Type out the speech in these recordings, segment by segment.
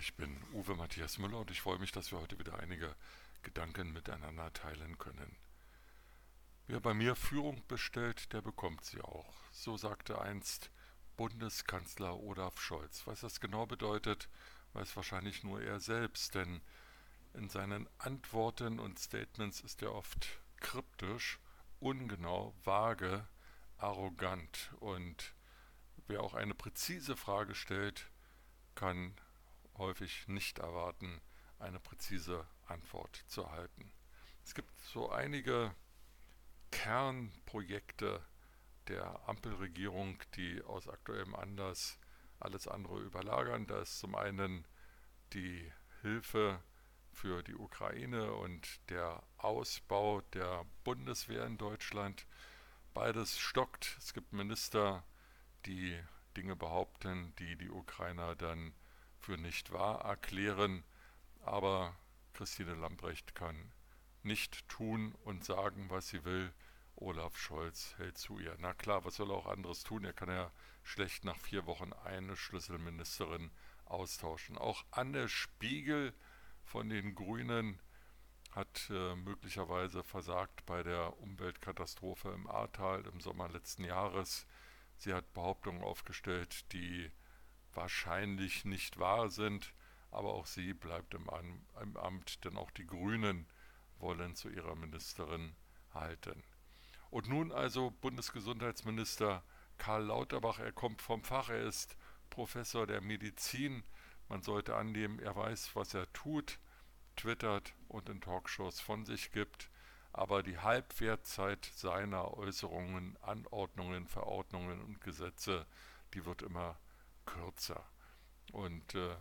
Ich bin Uwe Matthias Müller und ich freue mich, dass wir heute wieder einige Gedanken miteinander teilen können. Wer bei mir Führung bestellt, der bekommt sie auch. So sagte einst Bundeskanzler Olaf Scholz. Was das genau bedeutet, weiß wahrscheinlich nur er selbst, denn in seinen Antworten und Statements ist er oft kryptisch, ungenau, vage, arrogant und wer auch eine präzise Frage stellt, kann häufig nicht erwarten, eine präzise Antwort zu erhalten. Es gibt so einige Kernprojekte der Ampelregierung, die aus aktuellem Anlass alles andere überlagern. Da ist zum einen die Hilfe für die Ukraine und der Ausbau der Bundeswehr in Deutschland. Beides stockt. Es gibt Minister, die Dinge behaupten, die die Ukrainer dann für nicht wahr erklären, aber Christine Lambrecht kann nicht tun und sagen, was sie will. Olaf Scholz hält zu ihr. Na klar, was soll er auch anderes tun? Er kann ja schlecht nach vier Wochen eine Schlüsselministerin austauschen. Auch Anne Spiegel von den Grünen hat äh, möglicherweise versagt bei der Umweltkatastrophe im Ahrtal im Sommer letzten Jahres. Sie hat Behauptungen aufgestellt, die wahrscheinlich nicht wahr sind, aber auch sie bleibt im, im Amt, denn auch die Grünen wollen zu ihrer Ministerin halten. Und nun also Bundesgesundheitsminister Karl Lauterbach, er kommt vom Fach, er ist Professor der Medizin. Man sollte annehmen, er weiß, was er tut, twittert und in Talkshows von sich gibt. Aber die Halbwertzeit seiner Äußerungen, Anordnungen, Verordnungen und Gesetze, die wird immer kürzer. Und äh,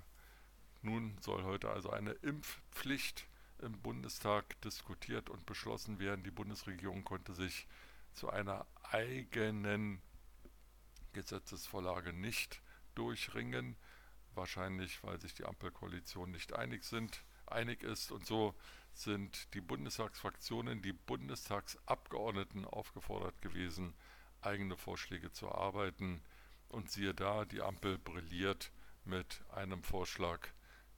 nun soll heute also eine Impfpflicht im Bundestag diskutiert und beschlossen werden. Die Bundesregierung konnte sich zu einer eigenen Gesetzesvorlage nicht durchringen, wahrscheinlich weil sich die Ampelkoalition nicht einig sind, einig ist und so sind die Bundestagsfraktionen, die Bundestagsabgeordneten aufgefordert gewesen, eigene Vorschläge zu erarbeiten. Und siehe da, die Ampel brilliert mit einem Vorschlag,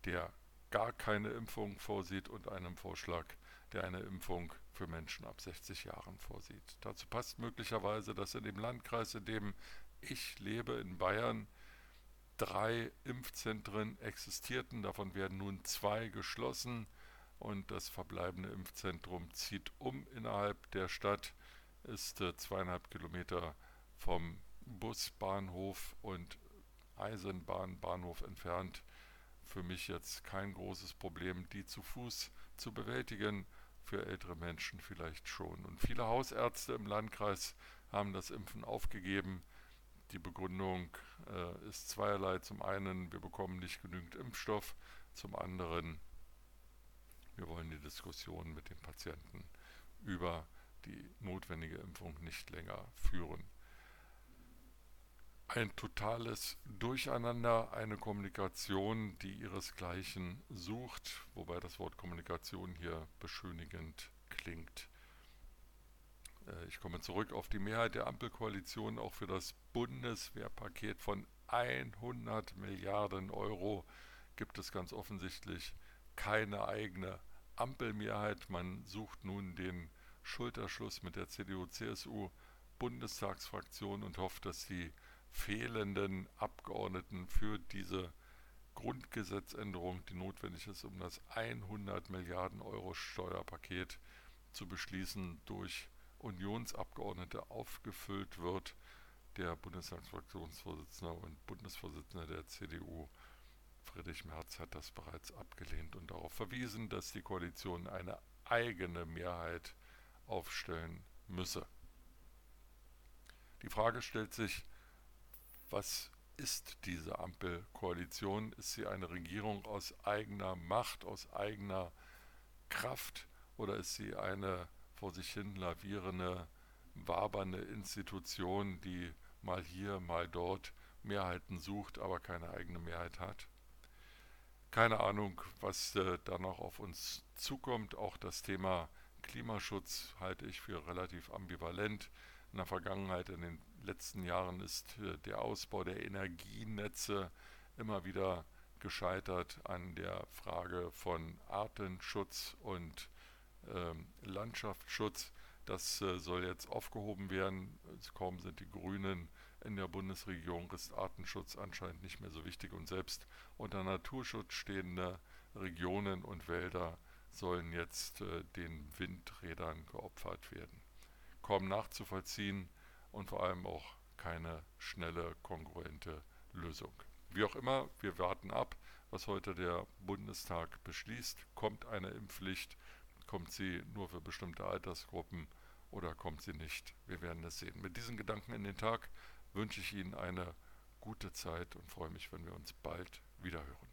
der gar keine Impfung vorsieht und einem Vorschlag, der eine Impfung für Menschen ab 60 Jahren vorsieht. Dazu passt möglicherweise, dass in dem Landkreis, in dem ich lebe, in Bayern, drei Impfzentren existierten. Davon werden nun zwei geschlossen und das verbleibende Impfzentrum zieht um innerhalb der Stadt, ist äh, zweieinhalb Kilometer vom Busbahnhof und Eisenbahnbahnhof entfernt. Für mich jetzt kein großes Problem, die zu Fuß zu bewältigen. Für ältere Menschen vielleicht schon. Und viele Hausärzte im Landkreis haben das Impfen aufgegeben. Die Begründung äh, ist zweierlei. Zum einen, wir bekommen nicht genügend Impfstoff. Zum anderen, wir wollen die Diskussion mit den Patienten über die notwendige Impfung nicht länger führen ein totales Durcheinander, eine Kommunikation, die ihresgleichen sucht, wobei das Wort Kommunikation hier beschönigend klingt. Äh, ich komme zurück auf die Mehrheit der Ampelkoalition. Auch für das Bundeswehrpaket von 100 Milliarden Euro gibt es ganz offensichtlich keine eigene Ampelmehrheit. Man sucht nun den Schulterschluss mit der CDU-CSU-Bundestagsfraktion und hofft, dass die fehlenden Abgeordneten für diese Grundgesetzänderung, die notwendig ist, um das 100 Milliarden Euro Steuerpaket zu beschließen, durch Unionsabgeordnete aufgefüllt wird. Der Bundestagsfraktionsvorsitzende und Bundesvorsitzende der CDU, Friedrich Merz, hat das bereits abgelehnt und darauf verwiesen, dass die Koalition eine eigene Mehrheit aufstellen müsse. Die Frage stellt sich, was ist diese Ampelkoalition? Ist sie eine Regierung aus eigener Macht, aus eigener Kraft oder ist sie eine vor sich hin lavierende, wabernde Institution, die mal hier, mal dort Mehrheiten sucht, aber keine eigene Mehrheit hat? Keine Ahnung, was äh, da noch auf uns zukommt. Auch das Thema Klimaschutz halte ich für relativ ambivalent. In der Vergangenheit, in den letzten Jahren ist äh, der Ausbau der Energienetze immer wieder gescheitert an der Frage von Artenschutz und ähm, Landschaftsschutz. Das äh, soll jetzt aufgehoben werden. Kaum sind die Grünen in der Bundesregierung, ist Artenschutz anscheinend nicht mehr so wichtig. Und selbst unter Naturschutz stehende Regionen und Wälder sollen jetzt äh, den Windrädern geopfert werden. Kaum nachzuvollziehen und vor allem auch keine schnelle, kongruente Lösung. Wie auch immer, wir warten ab, was heute der Bundestag beschließt. Kommt eine Impfpflicht? Kommt sie nur für bestimmte Altersgruppen oder kommt sie nicht? Wir werden es sehen. Mit diesen Gedanken in den Tag wünsche ich Ihnen eine gute Zeit und freue mich, wenn wir uns bald wiederhören.